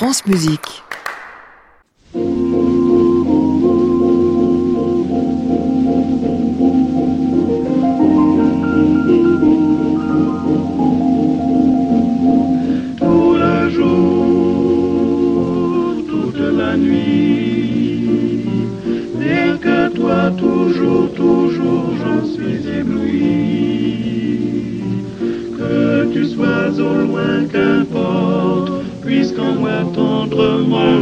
France Musique.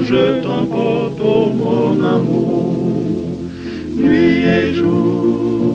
Je t'emporte, oh mon amour, nuit et jour.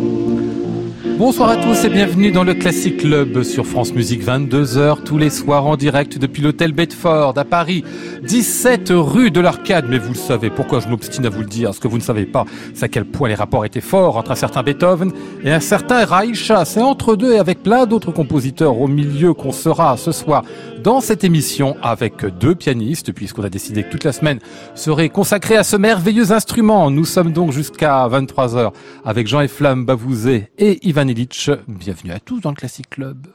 Bonsoir à tous et bienvenue dans le Classic Club sur France Musique 22h tous les soirs en direct depuis l'hôtel Bedford à Paris 17 rue de l'Arcade. Mais vous le savez pourquoi je m'obstine à vous le dire? Ce que vous ne savez pas c'est à quel point les rapports étaient forts entre un certain Beethoven et un certain Reicha. C'est entre deux et avec plein d'autres compositeurs au milieu qu'on sera ce soir dans cette émission avec deux pianistes puisqu'on a décidé que toute la semaine serait consacrée à ce merveilleux instrument. Nous sommes donc jusqu'à 23h avec Jean Flamme Bavouzé et Ivan Illich. Bienvenue à tous dans le Classic Club.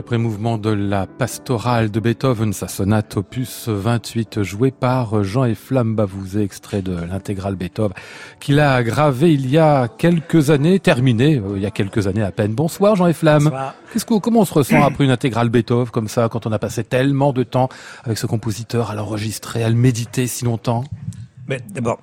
Le prémouvement de la pastorale de Beethoven, sa sonate opus 28, jouée par Jean Flamme Bavouzé, extrait de l'intégrale Beethoven, qu'il a gravé il y a quelques années, terminé euh, il y a quelques années à peine. Bonsoir Jean Flamme. Bonsoir. Qu'est-ce que, comment on se ressent après une intégrale Beethoven comme ça, quand on a passé tellement de temps avec ce compositeur à l'enregistrer, à le méditer si longtemps? Mais d'abord,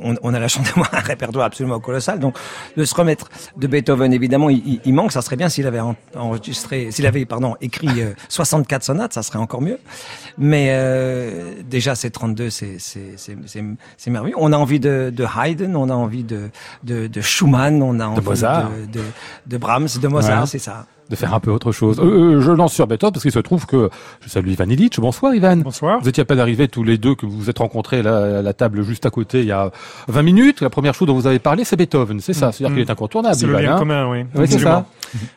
on, on, a la chance d'avoir un répertoire absolument colossal. Donc, de se remettre de Beethoven, évidemment, il, il manque. Ça serait bien s'il avait enregistré, s'il avait, pardon, écrit euh, 64 sonates, ça serait encore mieux. Mais euh, déjà, ces 32, c'est c'est merveilleux. On a envie de, de, Haydn, on a envie de, de, de Schumann, on a envie de, de, de, Brahms, de Mozart, ouais. c'est ça de faire un peu autre chose. Euh, je lance sur Beethoven parce qu'il se trouve que je salue Ivan Illich. Bonsoir Ivan. Bonsoir. Vous étiez à peine arrivés tous les deux que vous vous êtes rencontrés à la, à la, table juste à côté il y a 20 minutes. La première chose dont vous avez parlé, c'est Beethoven, c'est ça. C'est-à-dire mmh. qu'il est incontournable. C'est le lien hein commun, oui. oui c'est ça.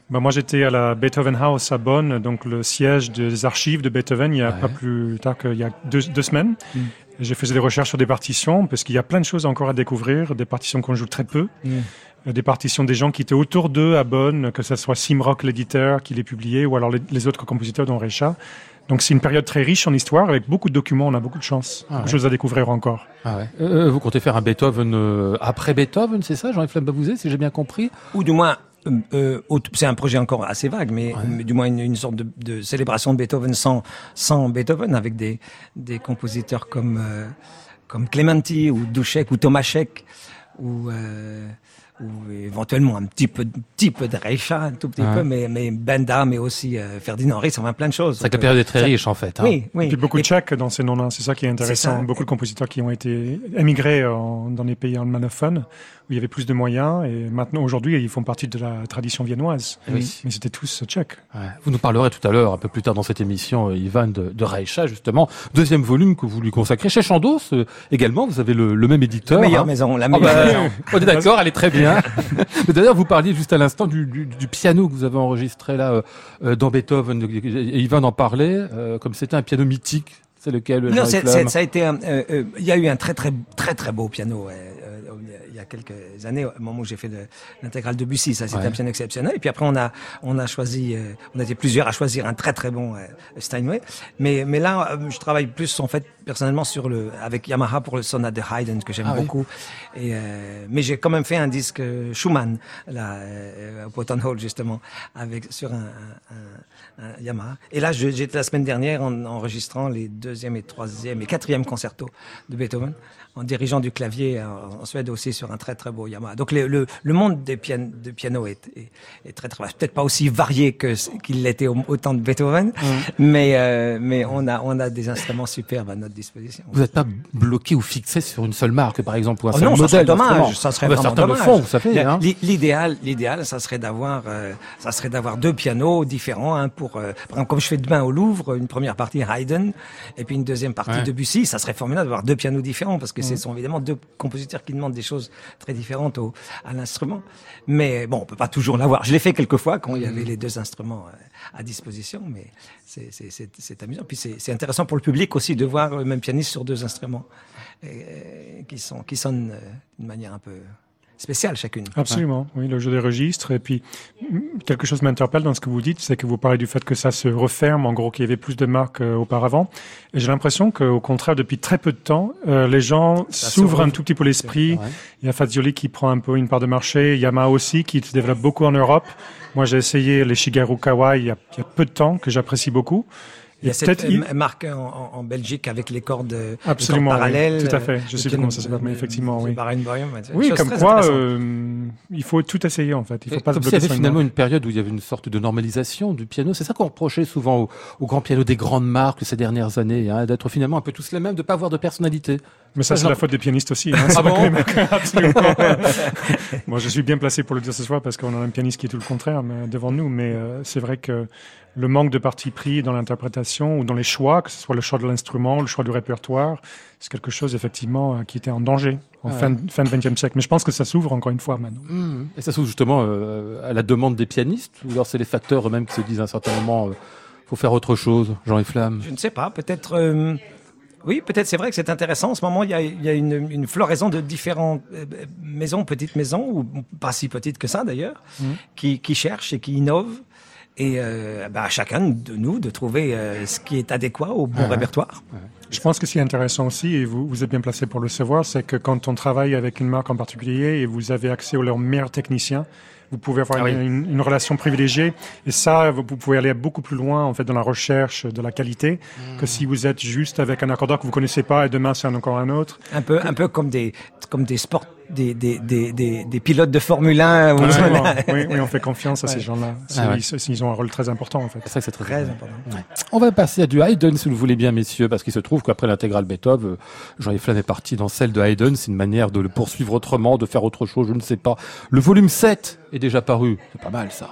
bah, moi, j'étais à la Beethoven House à Bonn, donc le siège des archives de Beethoven, il y a ouais. pas plus tard qu'il y a deux, deux semaines. Mmh. Et J'ai fait des recherches sur des partitions parce qu'il y a plein de choses encore à découvrir, des partitions qu'on joue très peu, Mm. Euh, des partitions des gens qui étaient autour d'eux à Bonn, que ce soit Simrock l'éditeur qui les publiait ou alors les, les autres compositeurs dont Recha. Donc c'est une période très riche en histoire avec beaucoup de documents, on a beaucoup de chance, Ah ouais. de choses à découvrir encore. Ah ouais. Euh, vous comptez faire un Beethoven euh, après Beethoven, c'est ça, Jean-Yves Flambabouzet, si j'ai bien compris? Ou du moins, euh, euh, c'est un projet encore assez vague, mais, Ouais. mais du moins une, une sorte de, de célébration de Beethoven sans, sans Beethoven, avec des, des compositeurs comme, euh, comme Clementi ou Dušek ou Tomaszek ou, euh, ou éventuellement un petit peu, petit peu de Reicha, un tout petit Ouais. peu, mais, mais Benda, mais aussi euh, Ferdinand Ries, enfin plein de choses. C'est vrai que la période est très riche en fait. hein. Oui, oui. Et puis beaucoup de Et- Tchèques dans ces noms-là, c'est ça qui est intéressant. Beaucoup de compositeurs qui ont été émigrés en- dans les pays almanophones, où il y avait plus de moyens, et maintenant, aujourd'hui, ils font partie de la tradition viennoise. Oui. Mais c'était tous tchèques. Ouais. Vous nous parlerez tout à l'heure, un peu plus tard dans cette émission, euh, Ivan, de, de Reicha, justement. Deuxième volume que vous lui consacrez. Chez Chandos, euh, également, vous avez le, le même éditeur. La meilleure hein. maison, la Ah meilleure bah, maison. on est d'accord, elle est très bien. D'ailleurs, vous parliez juste à l'instant du, du, du piano que vous avez enregistré là euh, euh, dans Beethoven. Et Ivan en parlait, euh, comme c'était un piano mythique. C'est lequel Non, ça a été. euh, euh, Il y a eu un très très très très beau piano. Quelques années, au moment où j'ai fait l'intégrale de Bussy, ça c'était Ouais. un piano exceptionnel. Et puis après, on a on a choisi, euh, on était plusieurs à choisir un très très bon euh, Steinway. Mais mais là, euh, je travaille plus en fait personnellement sur le avec Yamaha pour le sonate de Haydn que j'aime Ah oui. beaucoup. Et euh, mais j'ai quand même fait un disque Schumann là au Potton Hall justement avec sur un, un- un- un Yamaha. Et là, j'étais la semaine dernière en enregistrant les deuxième et troisième et quatrième concertos de Beethoven, en dirigeant du clavier en, en Suède aussi sur un très très beau Yamaha. Donc le, le, le monde des pian de piano est, est, est très très peut-être pas aussi varié que qu'il l'était au, au temps de Beethoven, mais euh, mais on a on a des instruments superbes à notre disposition. Vous n'êtes pas bloqué ou fixé sur une seule marque, par exemple, ou un Oh seul non, ça modèle serait d'instrument. dommage. Ça serait Ah bah, vraiment dommage. vous savez. Hein. L'i- L'idéal, l'idéal, ça serait d'avoir, euh, ça serait d'avoir deux pianos différents. Hein, pour, euh, par exemple, comme je fais demain au Louvre, une première partie Haydn et puis une deuxième partie Ouais. Debussy. Ça serait formidable d'avoir deux pianos différents parce que ce sont évidemment deux compositeurs qui demandent des choses très différentes au, à l'instrument. Mais bon, on peut pas toujours l'avoir. Je l'ai fait quelques fois quand il y avait les deux instruments euh, à disposition, mais c'est amusant. Puis c'est intéressant pour le public aussi de voir le même pianiste sur deux instruments qui sont qui sonnent euh, d'une manière un peu spéciale chacune. Absolument, oui, le jeu des registres. Et puis, quelque chose m'interpelle dans ce que vous dites, c'est que vous parlez du fait que ça se referme, en gros, qu'il y avait plus de marques euh, auparavant. Et j'ai l'impression qu'au contraire, depuis très peu de temps, euh, les gens s'ouvrent un tout petit peu l'esprit. Il y a Fazioli qui prend un peu une part de marché, Yamaha aussi, qui se développe beaucoup en Europe. Moi, j'ai essayé les Shigeru Kawai il y a, il y a peu de temps, que j'apprécie beaucoup. Il y a cette il- euh, marque en, Belgique avec les cordes, euh, les cordes Absolument, oui. parallèles. Tout à euh, fait. Je le sais plus piano- comment ça s'appelle, mais euh, effectivement, oui. Oui, comme quoi, euh, il faut tout essayer, en fait. Il faut Et pas se comme s'il y avait finalement une période où il y avait une sorte de normalisation du piano. C'est ça qu'on reprochait souvent aux, aux grands pianos des grandes marques ces dernières années, hein, d'être finalement un peu tous les mêmes, de pas avoir de personnalité. Mais ça, c'est Genre- la faute des pianistes aussi. Hein, Ah pas bon que les mecs, absolument. Moi, je suis bien placé pour le dire ce soir parce qu'on a un pianiste qui est tout le contraire mais, devant nous. Mais euh, c'est vrai que le manque de parti pris dans l'interprétation ou dans les choix, que ce soit le choix de l'instrument, le choix du répertoire, c'est quelque chose effectivement euh, qui était en danger en Ouais. fin, fin de 20e siècle. Mais je pense que ça s'ouvre encore une fois maintenant. Mmh. Et ça s'ouvre justement euh, à la demande des pianistes, ou alors c'est les facteurs eux-mêmes qui se disent à un certain moment, euh, faut faire autre chose, Jean et Flamme. Je ne sais pas, peut-être. euh, oui, peut-être c'est vrai que c'est intéressant. En ce moment, il y a, il y a une, une floraison de différentes euh, maisons, petites maisons, ou pas si petites que ça d'ailleurs, Mhm. qui, qui cherchent et qui innovent. Et euh, bah, à chacun de nous de trouver euh, ce qui est adéquat au bon Ouais. répertoire. Je pense que ce qui est intéressant aussi, et vous, vous êtes bien placé pour le savoir, c'est que quand on travaille avec une marque en particulier et vous avez accès aux leurs meilleurs techniciens, vous pouvez avoir Ah oui. une, une- une relation privilégiée. Et ça, vous, pouvez aller beaucoup plus loin en fait dans la recherche de la qualité que si vous êtes juste avec un accordeur que vous connaissez pas et demain c'est encore un autre. Un peu, un peu comme des, comme des sports, des, des, des, des, des pilotes de Formule 1. où- Absolument. oui, oui, on fait confiance à ces gens-là. Ah ouais. ils, ont un rôle très important en fait. C'est ça que c'est très, Très important. important. On va passer à du Haydn, si vous le voulez bien, messieurs, parce qu'il se trouve qu'après l'intégrale Beethoven, euh, Jean-Yves Flamme est parti dans celle de Haydn. C'est une manière de le poursuivre autrement, de faire autre chose, je ne sais pas. Le volume 7 est déjà paru. C'est pas mal, ça.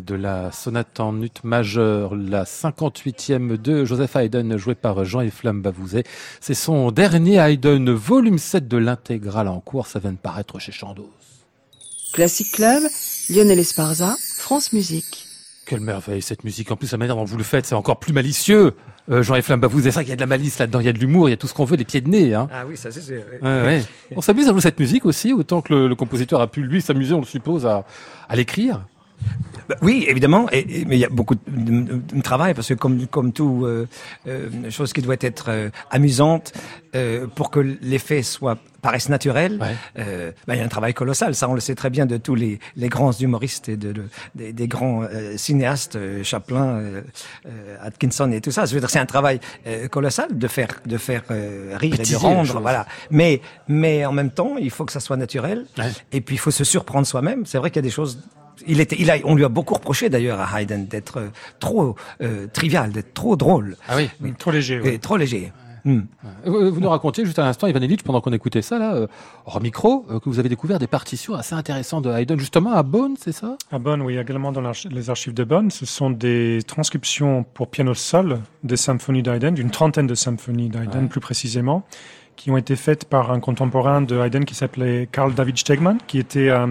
De la sonate en ut majeur, la 58e de Joseph Haydn, jouée par Jean-Yves Bavouzet. C'est son dernier Haydn, volume 7 de l'intégrale en cours. Ça vient de paraître chez Chandos. Classic Club, Lionel Esparza, France Musique. Quelle merveille cette musique. En plus, la manière dont vous le faites, c'est encore plus malicieux. Euh, Jean-Yves Bavouzet, c'est ça qu'il y a de la malice là-dedans, il y a de l'humour, il y a tout ce qu'on veut, des pieds de nez. Hein. Ah oui, ça c'est... Ouais, ouais. On s'amuse à jouer cette musique aussi, autant que le, le compositeur a pu lui s'amuser, on le suppose, à, à l'écrire. Bah, oui, évidemment, et, mais il y a beaucoup de, de, travail parce que comme comme tout euh, euh, chose qui doit être euh, amusante euh, pour que l'effet soit paraisse naturel, Ouais. bah, il y a un travail colossal. Ça, on le sait très bien de tous les, les grands humoristes et de, de- des, des grands cinéastes, Chaplin, Atkinson et tout ça. Je veux dire, c'est un travail colossal de faire de faire rire et de rendre, voilà. Mais mais en même temps, il faut que ça soit naturel. Ouais. Et puis il faut se surprendre soi-même. C'est vrai qu'il y a des choses. Il était, il a, on lui a beaucoup reproché d'ailleurs à Haydn d'être euh, trop euh, trivial, d'être trop drôle, Ah oui. Trop léger. et trop léger. Hmm. Euh, Vous nous racontiez juste à l'instant, Ivan Illich, pendant qu'on écoutait ça, là, euh, hors micro, euh, que vous avez découvert des partitions assez intéressantes de Haydn, justement à Bonn, c'est ça? À Bonn, oui, également dans les archives de Bonn, ce sont des transcriptions pour piano seul des symphonies d'Haydn, d'une trentaine de symphonies d'Haydn Ouais. plus précisément, qui ont été faites par un contemporain de Haydn qui s'appelait Karl David Stegmann, qui était euh,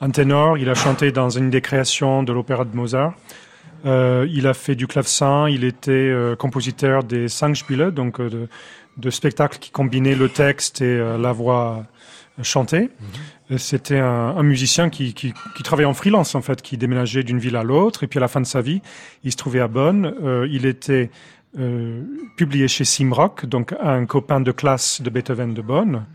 un ténor. Il a chanté dans une des créations de l'opéra de Mozart. Euh, il a fait du clavecin, il était euh, compositeur des Singspiele, donc euh, de, de spectacles qui combinaient le texte et la voix chantée. Euh, C'était un, un musicien qui, qui, qui travaillait en freelance en fait, qui déménageait d'une ville à l'autre et puis à la fin de sa vie, il se trouvait à Bonn. Il était euh, publié chez Simrock, donc un copain de classe de Beethoven de Bonn.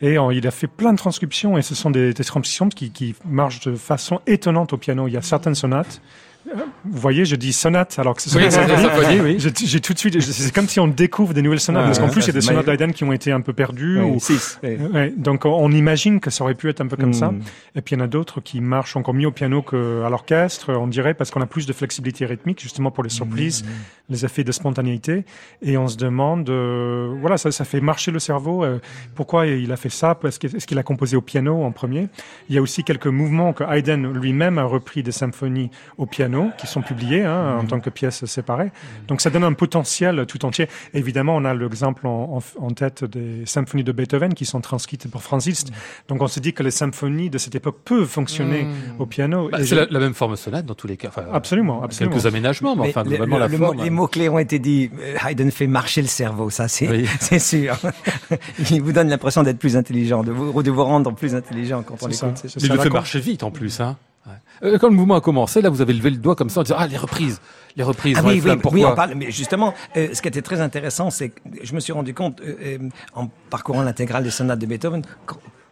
Et il a fait plein de transcriptions et ce sont des, transcriptions qui marchent de façon étonnante au piano. Il y a certaines sonates. Vous voyez, je dis sonate alors que ce sont des symphonies. oui. J'ai tout de suite, c'est comme si on découvre des nouvelles sonates, parce qu'en ouais, plus il y a des c'est sonates d'Haydn qui ont été un peu perdues. Ouais, ou- six, ouais. Ouais, donc on- imagine que ça aurait pu être un peu comme ça. Hmm. Et puis il y en a d'autres qui marchent encore mieux au piano qu'à l'orchestre, on dirait, parce qu'on a plus de flexibilité rythmique, justement pour les surprises, les effets de spontanéité. Et on se demande, euh, voilà, ça, ça fait marcher le cerveau. euh, pourquoi il a fait ça Est-ce qu'il est-ce qu'il a composé au piano en premier? Il y a aussi quelques mouvements que Haydn lui-même a repris des symphonies au piano, qui sont publiées hein, en tant que pièces séparées. Donc ça donne un potentiel tout entier. Évidemment, on a l'exemple en, en- en tête des symphonies de Beethoven qui sont transcrites pour Franz Liszt. Donc on se dit que les symphonies de cette époque peuvent fonctionner Mmh. au piano. Bah, c'est je- la, la même forme sonate dans tous les cas. Enfin, Absolument, absolument. Quelques aménagements, mais, Mais enfin, le- globalement, le- la le mot- forme. les mots-clés ont été dit. Euh, Haydn fait marcher le cerveau, ça c'est Oui. c'est sûr. Il vous donne l'impression d'être plus intelligent, de vous, de vous rendre plus intelligent quand on C'est ça. l'écoute. c'est C'est Mais il ça, le fait marcher vite en plus. Hein. Ouais. Euh, quand le mouvement a commencé, là, vous avez levé le doigt comme ça en disant Ah, les reprises Les reprises, Ah oui, oui, Flamme, oui, pourquoi on parle. Mais justement, euh, ce qui était très intéressant, c'est que je me suis rendu compte, euh, en parcourant l'intégrale des sonates de Beethoven,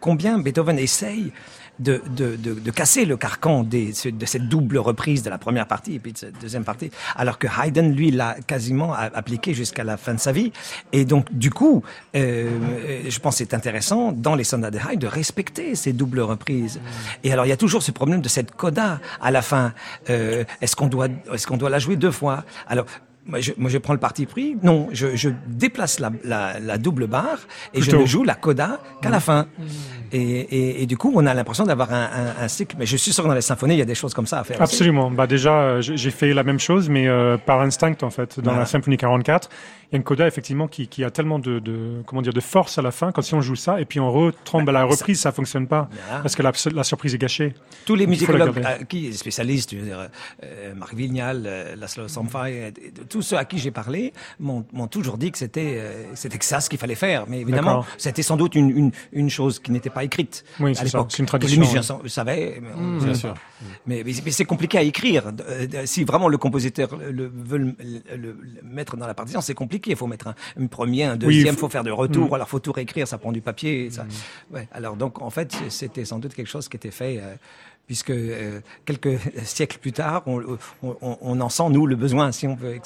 combien Beethoven essaye de, de, de, casser le carcan de cette double reprise de la première partie et puis de cette deuxième partie, alors que Haydn, lui, l'a quasiment appliqué jusqu'à la fin de sa vie. Et donc, du coup, euh, euh, je pense que c'est intéressant, dans les sonates de Haydn, de respecter ces doubles reprises. Et alors, il y a toujours ce problème de cette coda à la fin. Euh, est-ce qu'on doit, est-ce qu'on doit la jouer deux fois? Alors, moi je, moi, je prends le parti pris. Non, je, je déplace la, la, la double barre et je ne joue la coda qu'à la fin. Et, et, et du coup, on a l'impression d'avoir un, un, un cycle. Mais je suis sûr que dans les symphonies, il y a des choses comme ça à faire. aussi. Absolument. Bah déjà, euh, j'ai fait la même chose, mais euh, par instinct en fait. Dans Voilà. la symphonie 44, il y a une coda effectivement qui, qui a tellement de, de comment dire de force à la fin. Quand si on joue ça et puis on retombe à la reprise, ça fonctionne pas Voilà. parce que la, la surprise est gâchée. Tous les musicologues euh, qui spécialistes, je veux dire, euh, Marc Vignal, euh, Laszlo Samfai, euh, tous ceux à qui j'ai parlé m'ont toujours dit que c'était euh, c'était que ça ce qu'il fallait faire. Mais évidemment, c'était sans doute une, une, une chose qui n'était pas écrite Oui, à l'époque. C'est une tradition, Les musiciens oui. savaient, mais Mmh, bien sûr. Mais, mais- mais c'est compliqué à écrire. Euh, Si vraiment le compositeur le, veut le, le- le mettre dans la partition, c'est compliqué. Il faut mettre un, un premier, un deuxième, il faut- faut faire de retour. Mm. Alors faut tout réécrire, ça prend du papier. Ça. Ouais. Alors donc en fait, c'était sans doute quelque chose qui était fait. euh, Puisque euh, quelques siècles plus tard, on, on, en sent, nous, le besoin, si on veut.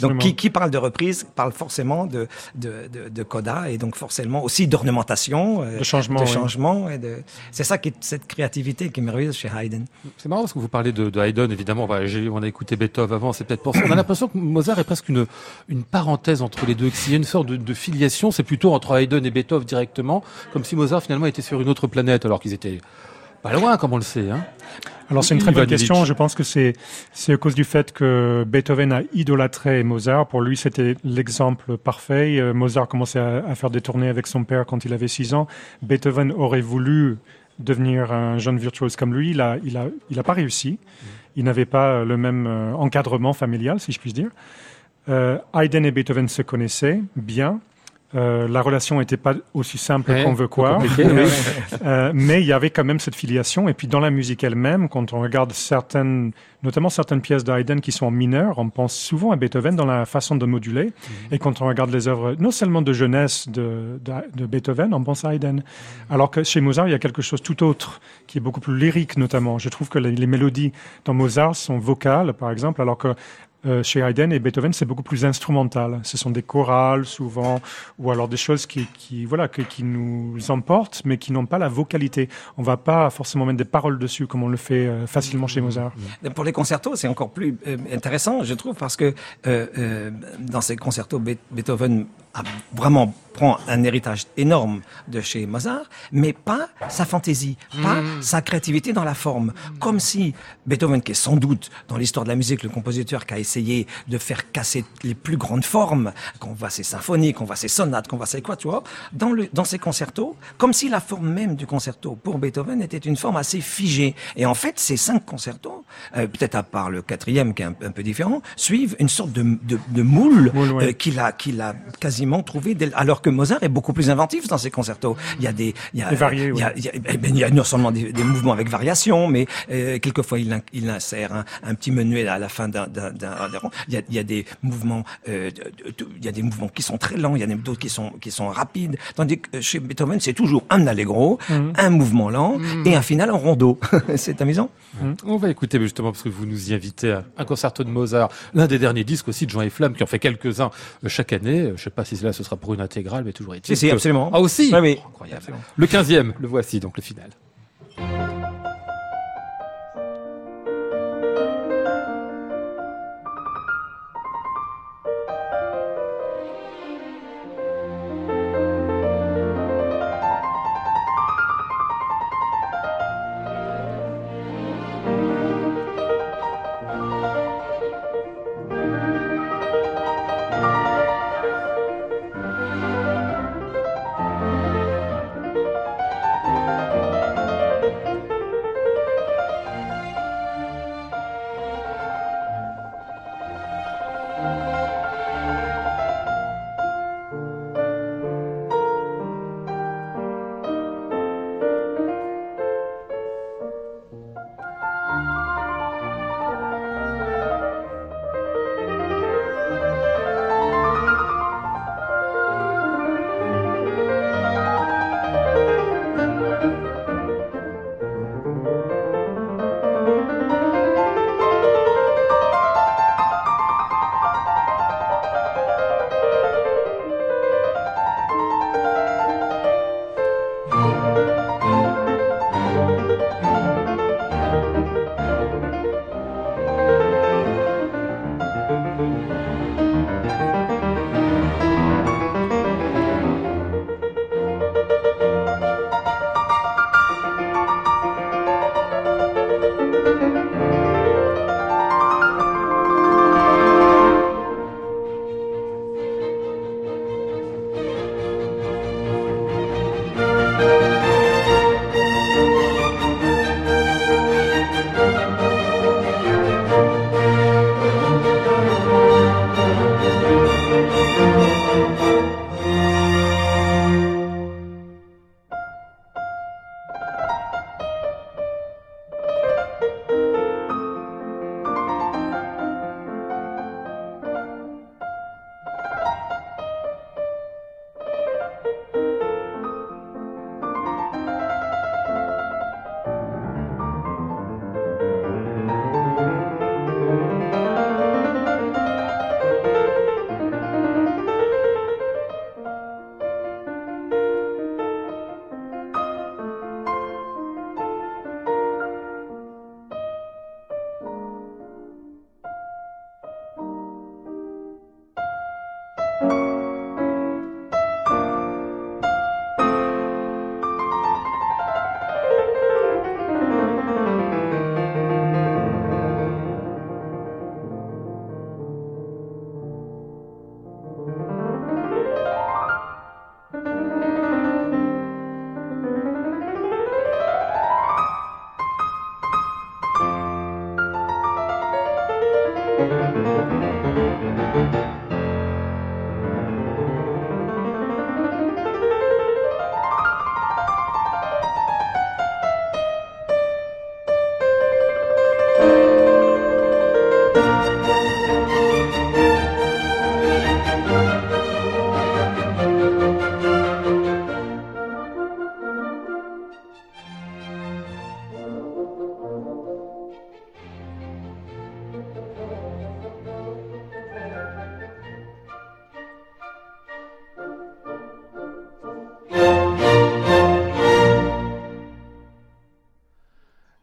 Donc, qui, qui parle de reprise parle forcément de, de, de, de coda et donc forcément aussi d'ornementation, euh, De changement, de oui. changement. Et de... C'est ça qui est cette créativité qui est merveilleuse chez Haydn. C'est marrant parce que vous parlez de, de Haydn, évidemment. On a écouté Beethoven avant, c'est peut-être pour ça. On a l'impression que Mozart est presque une, une parenthèse entre les deux. que S'il y a une sorte de, de filiation, c'est plutôt entre Haydn et Beethoven directement, comme si Mozart finalement était sur une autre planète, alors qu'ils étaient Pas loin, comme on le sait. Hein. Alors c'est une très bonne question. Je pense que c'est c'est à cause du fait que Beethoven a idolâtré Mozart. Pour lui, c'était l'exemple parfait. Euh, Mozart commençait à, à faire des tournées avec son père quand il avait 6 ans. Beethoven aurait voulu devenir un jeune virtuose comme lui. Il a il a il a pas réussi. Il n'avait pas le même euh, encadrement familial, si je puis dire. Euh, Haydn et Beethoven se connaissaient bien. Euh, la relation n'était pas aussi simple Ouais, qu'on veut croire. Euh, mais il y avait quand même cette filiation. Et puis dans la musique elle-même, quand on regarde certaines, notamment certaines pièces d'Haydn qui sont en mineur, on pense souvent à Beethoven dans la façon de moduler. Mhm. Et quand on regarde les œuvres, non seulement de jeunesse de, de, de Beethoven, on pense à Haydn. Alors que chez Mozart, il y a quelque chose tout autre, qui est beaucoup plus lyrique notamment. Je trouve que les, les mélodies dans Mozart sont vocales, par exemple, alors que euh, chez Haydn et Beethoven, c'est beaucoup plus instrumental. Ce sont des chorales souvent, ou alors des choses qui, voilà, qui nous emportent, mais qui n'ont pas la vocalité. On va pas forcément mettre des paroles dessus comme on le fait euh, facilement chez Mozart. Pour les concertos, c'est encore plus euh, intéressant, je trouve, parce que dans ces concertos, Be- Beethoven a vraiment prend un héritage énorme de chez Mozart, mais pas sa fantaisie, pas sa créativité dans la forme. Comme si Beethoven, qui est sans doute dans l'histoire de la musique le compositeur qui a essayé de faire casser les plus grandes formes, qu'on voit ses symphonies, qu'on voit ses sonates, qu'on voit ses quatuors, dans, le, dans ses concertos, comme si la forme même du concerto pour Beethoven était une forme assez figée. Et en fait, ces cinq concertos, euh, peut-être à part le quatrième qui est un, un peu différent, suivent une sorte de, de, de moule, Moule, ouais. euh, qu'il a, qu'il a quasiment trouvé, dès- alors que Mozart est beaucoup plus inventif dans ses concertos. Il y a des, il y a, varié, il y a, ouais. il y a, eh ben, il y a non seulement des, des mouvements avec variation, mais euh, quelquefois il, il insère un, un petit menuet à la fin d'un, d'un. Il y a, il y a des mouvements, euh, il y a des mouvements qui sont très lents, il y en a d'autres qui sont qui sont rapides. Tandis que chez Beethoven, c'est toujours un allegro, Mhm. un mouvement lent et un final en rondeau. c'est amusant. On va écouter justement parce que vous nous y invitez un concerto de Mozart, l'un des derniers disques aussi de Jean et Flamme qui en fait quelques-uns euh, chaque année. Je sais pas si là ce sera pour une intégrale, mais toujours est-il. Si, si, absolument. Ah aussi. Incroyable. Absolument. Le 15e, le voici donc le final.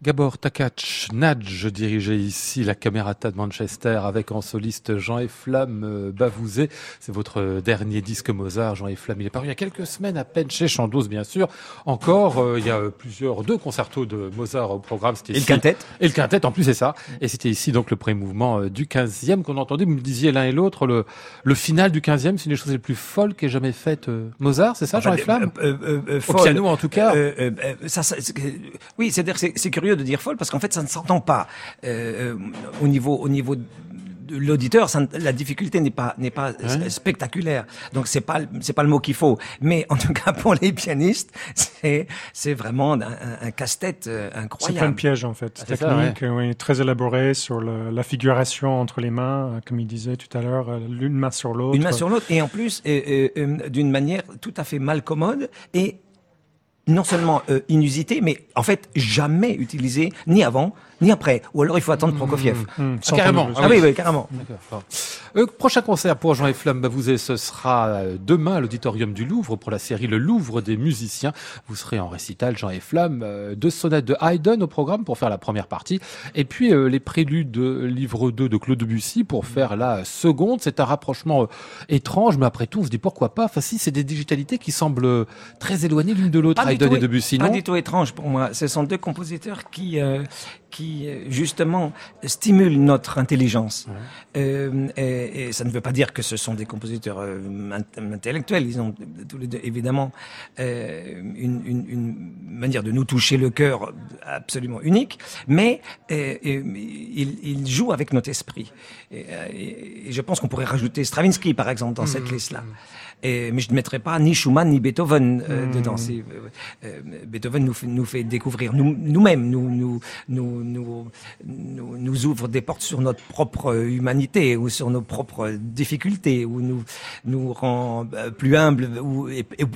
Gabor Takac Nadj dirigeait ici la Camerata de Manchester avec en soliste Jean et Flamme euh, Bavouzé. C'est votre dernier disque Mozart, Jean et Flamme. Il est paru il y a quelques semaines à peine chez Chandos, bien sûr. Encore, euh, il y a plusieurs, deux concertos de Mozart au programme. Et le quintet. Et le quintet, en plus, c'est ça. Et c'était ici donc le premier mouvement euh, du 15e qu'on entendait. Vous me disiez l'un et l'autre, le, le final du 15e, c'est une des choses les plus folles qu'ait jamais faites Mozart, c'est ça, Jean et Flamme Au piano, en tout cas. ça, ça, oui, c'est-à-dire c'est curieux de dire folle parce qu'en fait, ça ne s'entend pas euh, au niveau au niveau de l'auditeur, la difficulté n'est pas n'est pas spectaculaire. Donc c'est pas c'est pas le mot qu'il faut. Mais en tout cas pour les pianistes, c'est c'est vraiment un, un casse-tête euh, incroyable. C'est plein de pièges en fait, ah, technique, oui, très élaboré sur le, la figuration entre les mains, euh, comme il disait tout à l'heure, l'une main sur l'autre. Une main sur l'autre et en plus d'une manière tout à fait malcommode et non seulement euh, inusité, mais en fait jamais utilisé ni avant ni après. Ou alors il faut attendre Prokofiev. Mmh, mmh, ah, carrément. Ah oui, oui, carrément. Euh, prochain concert pour Jean et Flamme Bavouzé, ce sera euh, demain à l'auditorium du Louvre pour la série Le Louvre des musiciens. Vous serez en récital Jean et Flamme, euh, deux sonates de Haydn au programme pour faire la première partie, et puis euh, les préludes de livre 2 de Claude Debussy pour faire la seconde. C'est un rapprochement étrange, mais après tout, on se dit pourquoi pas? Enfin si, c'est des digitalités qui semblent très éloignées l'une de l'autre, Haydn et Debussy. Pas non? du tout étrange pour moi. Ce sont deux compositeurs qui qui justement stimulent notre intelligence. Euh, et, et, ça ne veut pas dire que ce sont des compositeurs euh, intellectuels. Ils ont tous les deux évidemment euh, une, une, une, manière de nous toucher le cœur absolument unique, mais euh, ils, ils, jouent avec notre esprit. Et, et je pense qu'on pourrait rajouter Stravinsky par exemple dans cette mmh. liste-là. Et, mais je ne mettrai pas ni Schumann ni Beethoven euh, mmh. dedans. Euh, euh, Beethoven nous fait, nous fait découvrir nous-mêmes, nous, nous, nous, nous, nous, nous ouvre des portes sur notre propre humanité ou sur nos propres difficultés, ou nous nous rend euh, plus humbles ou,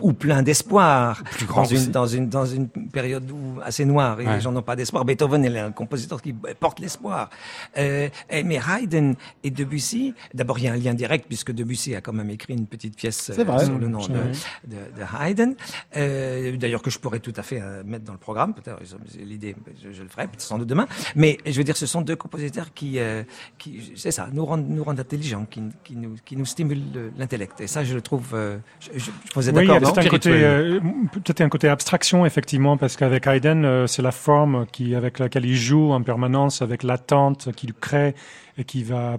ou plein d'espoir dans une, dans une dans une période où, assez noire et les gens n'ont pas d'espoir. Beethoven est un compositeur qui porte l'espoir. Euh, mais Haydn et Debussy, d'abord il y a un lien direct puisque Debussy a quand même écrit une petite pièce vrai, sous le nom de, de, de, Haydn. Euh, D'ailleurs que je pourrais tout à fait euh, mettre dans le programme. Peut-être l'idée, je, je, le ferai sans doute demain. Mais je veux dire, ce sont deux compositeurs qui, euh, qui c'est ça, nous rendent, nous rendent intelligents, qui, qui, nous, qui nous stimulent l'intellect. Et ça, je le trouve. Euh, je, je, vous êtes d'accord Oui, c'est un côté, euh, peut-être un côté abstraction effectivement, parce qu'avec Haydn, euh, c'est la forme qui, avec laquelle il joue en permanence, avec l'attente qu'il crée et qui va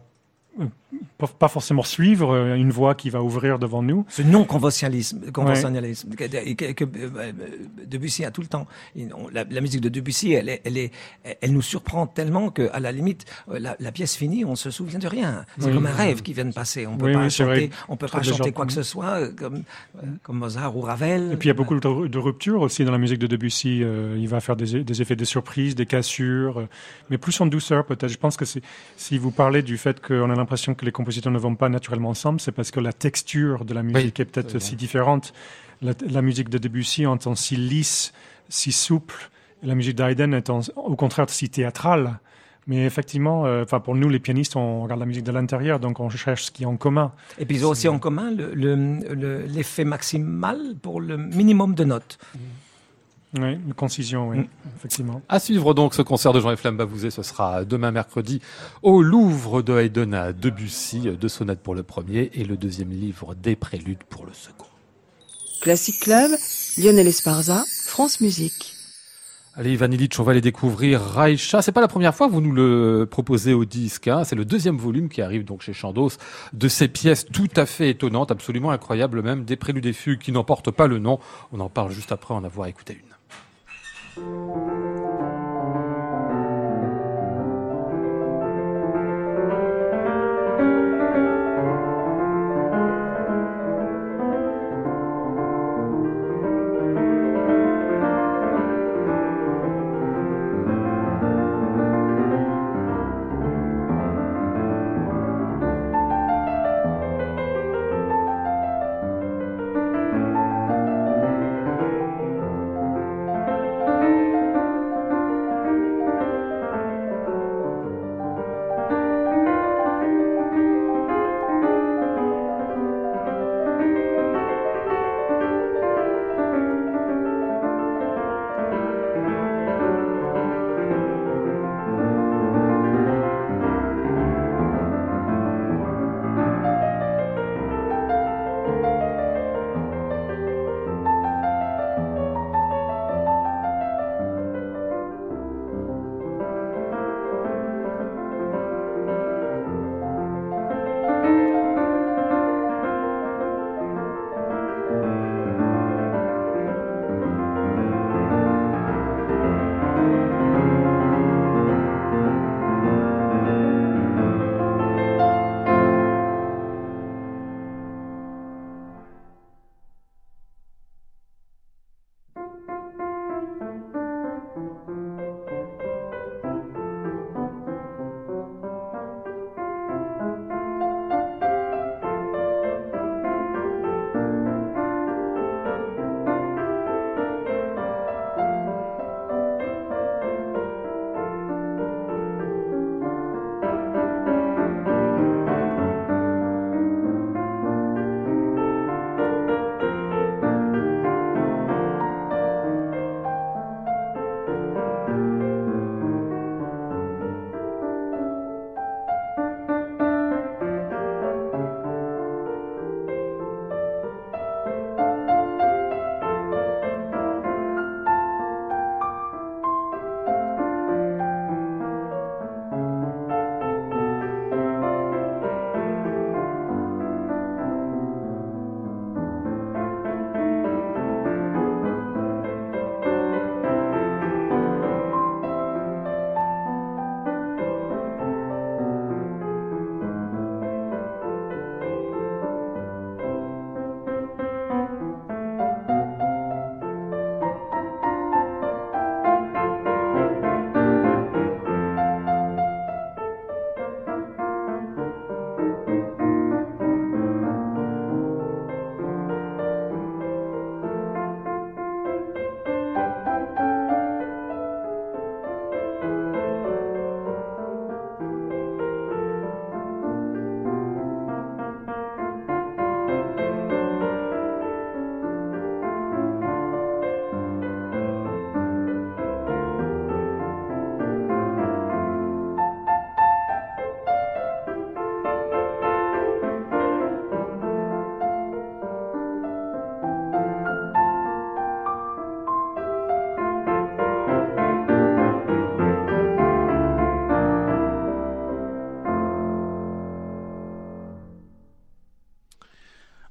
pas forcément suivre euh, une voie qui va ouvrir devant nous. Ce non-conventionnalisme, conventionnalisme, ouais. que, que, euh, Debussy a tout le temps. La, la, musique de Debussy, elle, est, elle, est, elle nous surprend tellement que, à la limite, euh, la, la pièce finie, on se souvient de rien. C'est oui. comme un rêve qui vient de passer. On peut oui, pas oui, chanter, on peut pas chanter quoi que ce soit, comme, comme Mozart ou Ravel. Et puis il y a beaucoup de, de ruptures aussi dans la musique de Debussy. Euh, il va faire des, des, effets de surprise, des cassures, mais plus en douceur peut-être. Je pense que si vous parlez du fait qu'on a l'impression que les compositeurs ne vont pas naturellement ensemble, c'est parce que la texture de la musique oui, est peut-être si différente. La, la, musique de Debussy en tant si lisse, si souple, la musique d'Haydn est en, au contraire si théâtrale. Mais effectivement, euh, pour nous les pianistes, on regarde la musique de l'intérieur, donc on cherche ce qui est en commun. Et puis ils ont aussi en commun l'effet le, le, maximal pour le minimum de notes. Mmh. Oui, une concision, oui, mmh. effectivement. À suivre donc ce concert de Jean-Yves Bavouzé, ce sera demain mercredi au Louvre de Haydn à Debussy, deux sonates pour le premier et le deuxième livre des préludes pour le second. Classic Club, Lionel Esparza, France Musique. Allez, Ivan Illich, on va les découvrir. Raïcha, c'est pas la première fois que vous nous le proposez au disque. Hein. C'est le deuxième volume qui arrive donc chez Chandos de ces pièces tout à fait étonnantes, absolument incroyables même, des préludes et fugues qui n'en portent pas le nom. On en parle juste après en avoir écouté une. Thank you.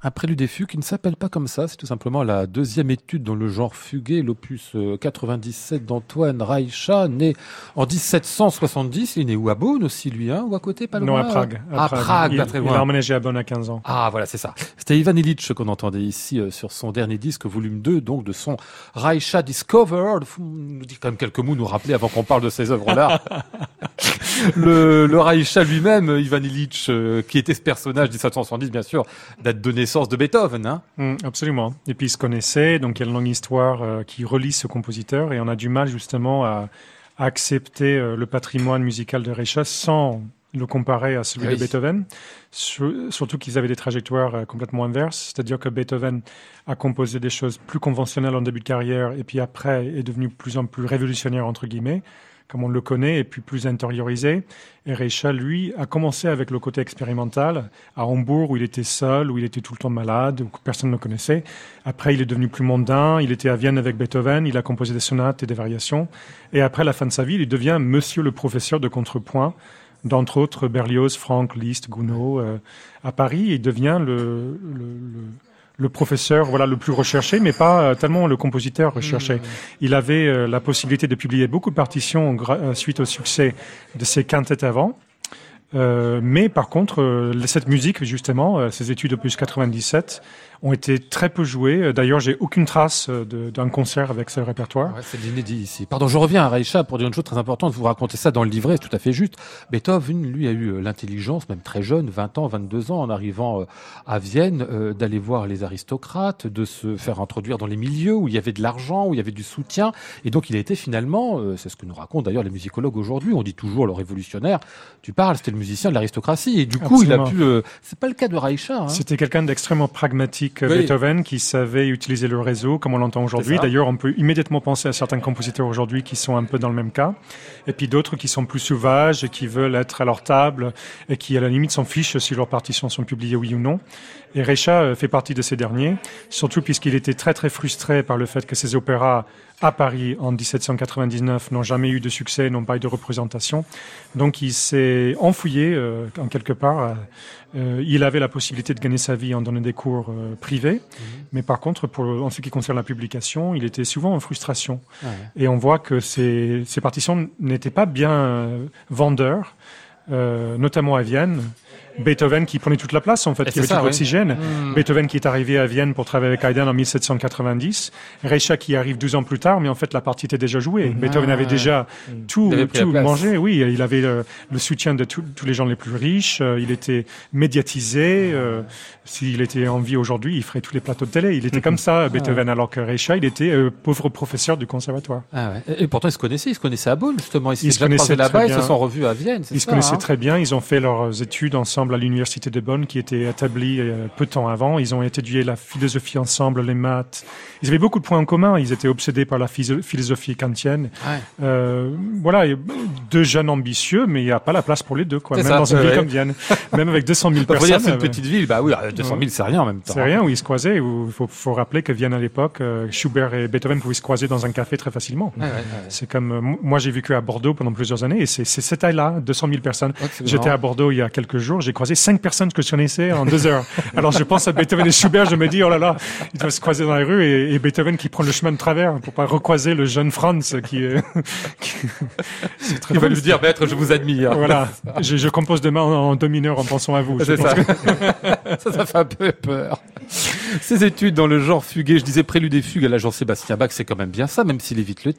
Un prélude des fugues qui ne s'appelle pas comme ça, c'est tout simplement la deuxième étude dans le genre fugué, l'opus 97 euh, d'Antoine Reicha, né en 1770. Il est né où? À Beaune aussi, lui, hein, ou à côté, pas loin? Non, à Prague. À, Prague, il, pas très loin. Il a emménagé à Bonn à 15 ans. Ah, voilà, c'est ça. C'était Ivan Illich qu'on entendait ici euh, sur son dernier disque, volume 2, donc de son Reicha Discovered. nous dit quand même quelques mots, nous rappeler avant qu'on parle de ces œuvres-là. le, le Reicha lui-même, Ivan Illich, euh, qui était ce personnage 1770, bien sûr, date de naissance de Beethoven. Hein mm, absolument. Et puis ils se connaissaient, donc il y a une longue histoire euh, qui relie ce compositeur et on a du mal justement à, accepter euh, le patrimoine musical de Reicha sans le comparer à celui de Beethoven, surtout qu'ils avaient des trajectoires complètement inverses, c'est-à-dire que Beethoven a composé des choses plus conventionnelles en début de carrière et puis après est devenu de plus en plus révolutionnaire entre guillemets, comme on le connaît, et puis plus intériorisé. Et Reicha, lui, a commencé avec le côté expérimental à Hambourg, où il était seul, où il était tout le temps malade, où personne ne le connaissait. Après, il est devenu plus mondain. Il était à Vienne avec Beethoven. Il a composé des sonates et des variations. Et après la fin de sa vie, il devient monsieur le professeur de contrepoint d'entre autres Berlioz, Franck, Liszt, Gounod. Euh, à Paris, il devient le, le professeur voilà le plus recherché, mais pas euh, tellement le compositeur recherché. Hmm. Il avait euh, la possibilité de publier beaucoup de partitions euh, suite au succès de ses quintettes avant. mais par contre, cette musique, justement, ces études opus 97, ont été très peu joués. Euh, d'ailleurs, j'ai aucune trace euh, d'un concert avec ce répertoire. Ouais, c'est l'inédit ici. Pardon, je reviens à Reicha pour dire une chose très importante. Vous racontez ça dans le livret, c'est tout à fait juste. Beethoven, lui, a eu euh, l'intelligence, même très jeune, 20 ans, 22 ans, en arrivant à Vienne, d'aller voir les aristocrates, de se faire introduire dans les milieux où il y avait de l'argent, où il y avait du soutien. Et donc, il a été finalement, c'est ce que nous racontent d'ailleurs les musicologues aujourd'hui, on dit toujours le révolutionnaire. Tu parles, c'était le musicien de l'aristocratie. Et du coup, il a pu... c'est pas le cas de Reicha. Hein. C'était quelqu'un d'extrêmement pragmatique Beethoven qui savait utiliser le réseau comme on l'entend aujourd'hui. D'ailleurs, on peut immédiatement penser à certains compositeurs aujourd'hui qui sont un peu dans le même cas, et puis d'autres qui sont plus sauvages et qui veulent être à leur table et qui à la limite s'en fichent si leurs partitions sont publiées oui ou non. Et Recha euh, fait partie de ces derniers, surtout puisqu'il était très très frustré par le fait que ses opéras à Paris en 1799 n'ont jamais eu de succès, n'ont pas eu de représentation. Donc il s'est enfouillé euh, en quelque part. Euh, il avait la possibilité de gagner sa vie en donnant des cours privés, mhm. mais par contre, pour, en ce qui concerne la publication, il était souvent en frustration. Et on voit que ces, ces partitions n'étaient pas bien vendeurs, notamment à Vienne. Beethoven qui prenait toute la place, en fait, qui avait tout l'oxygène. Hmm. Beethoven qui est arrivé à Vienne pour travailler avec Haydn en 1790. Reicha qui arrive 12 ans plus tard, mais en fait, la partie était déjà jouée. Hmm. Beethoven avait déjà hmm. tout, tout mangé. Oui, il avait le, soutien de tous les gens les plus riches. Euh, il était médiatisé. Euh, s'il était en vie aujourd'hui, il ferait tous les plateaux de télé. Il était comme ça, Beethoven, alors que Reicha, il était euh, pauvre professeur du conservatoire. Ah et, pourtant, ils se connaissaient. Ils se connaissaient à Bonn, justement. Ils, se connaissaient là-bas. Ils se sont revus à Vienne. Ils se connaissaient hein très bien. Ils ont fait leurs études ensemble à l'université de Bonn, qui était établie euh, peu de temps avant. Ils ont étudié la philosophie ensemble, les maths. Ils avaient beaucoup de points en commun. Ils étaient obsédés par la philosophie kantienne. Euh, voilà, deux jeunes ambitieux, mais il n'y a pas la place pour les deux, quoi. Même dans une ville comme Vienne, même avec 200 000 personnes. C'est une petite ville, bah oui, 200 000, c'est rien en même temps. C'est rien où ils se croisaient. Il faut, faut, rappeler que Vienne à l'époque, euh, Schubert et Beethoven pouvaient se croiser dans un café très facilement. c'est comme moi, j'ai vécu à Bordeaux pendant plusieurs années, et c'est cette taille-là, 200 000 personnes. J'étais à Bordeaux il y a quelques jours j'ai croisé cinq personnes que je connaissais en deux heures. Alors je pense à Beethoven et Schubert, je me dis, oh là là, ils doivent se croiser dans la rue et, Beethoven qui prend le chemin de travers pour pas recroiser le jeune Franz qui est... Il va lui dire, maître, je vous admire. Voilà, je, je compose demain en, en do mineur en pensant à vous. C'est ça. ça. ça. fait un peu peur. Ces études dans le genre fugué, je disais prélude et fugue à la Jean-Sébastien Bach, c'est quand même bien ça, même s'il évite le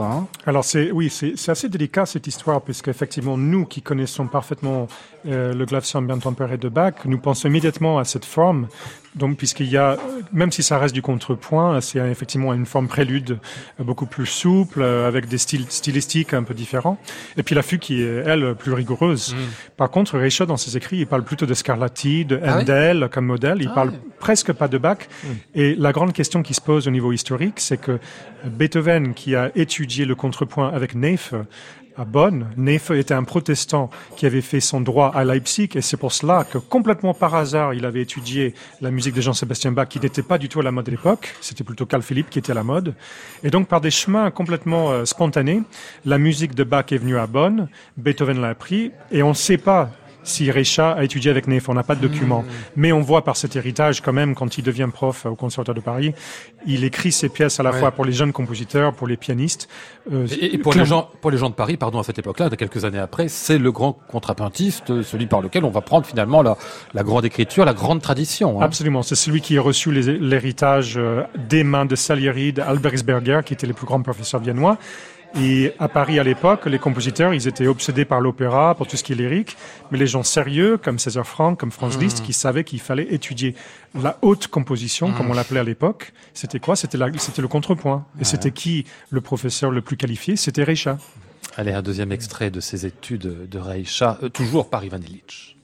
Hein. Alors c'est oui, c'est assez délicat cette histoire, puisque effectivement nous qui connaissons parfaitement euh, le clavecin bien tempéré de Bach, nous pensons immédiatement à cette forme. Donc, puisqu'il y a, même si ça reste du contrepoint, c'est effectivement une forme prélude beaucoup plus souple, avec des styles stylistiques un peu différents. Et puis la fugue qui est, elle, plus rigoureuse. Mm. Par contre, Reicha, dans ses écrits, il parle plutôt de Scarlatti, de ah Handel comme modèle. Il ah parle presque pas de Bach. Mm. Et la grande question qui se pose au niveau historique, c'est que Beethoven, qui a étudié le contrepoint avec Neef, à Bonn. Nefe était un protestant qui avait fait son droit à Leipzig et c'est pour cela que complètement par hasard, il avait étudié la musique de Jean-Sébastien Bach qui n'était pas du tout à la mode de l'époque. C'était plutôt Carl Philippe qui était à la mode. Et donc par des chemins complètement euh, spontanés, la musique de Bach est venue à Bonn, Beethoven l'a appris et on ne sait pas si Recha a étudié avec Neff. On n'a pas de document. Mais on voit par cet héritage quand même, quand il devient prof au Conservatoire de Paris, il écrit ses pièces à la Ouais. fois pour les jeunes compositeurs, pour les pianistes. Euh, Et, et pour les gens, pour les gens de Paris, pardon, à cette époque-là, de quelques années après, c'est le grand contrapuntiste, celui par lequel on va prendre finalement la, la grande écriture, la grande tradition. hein. Absolument, c'est celui qui a reçu les- l'héritage euh, des mains de Salieri, d'Albersberger, qui étaient les plus grands professeurs viennois. Et à Paris, à l'époque, les compositeurs, ils étaient obsédés par l'opéra, pour tout ce qui est lyrique, mais les gens sérieux, comme César Franck, comme Franz Mmh. Liszt, qui savaient qu'il fallait étudier la haute composition, comme on l'appelait à l'époque, c'était quoi? C'était le contrepoint. Et c'était qui le professeur le plus qualifié? C'était Reicha. Allez, un deuxième extrait de ses études de Reicha, euh, toujours par Ivan Illich.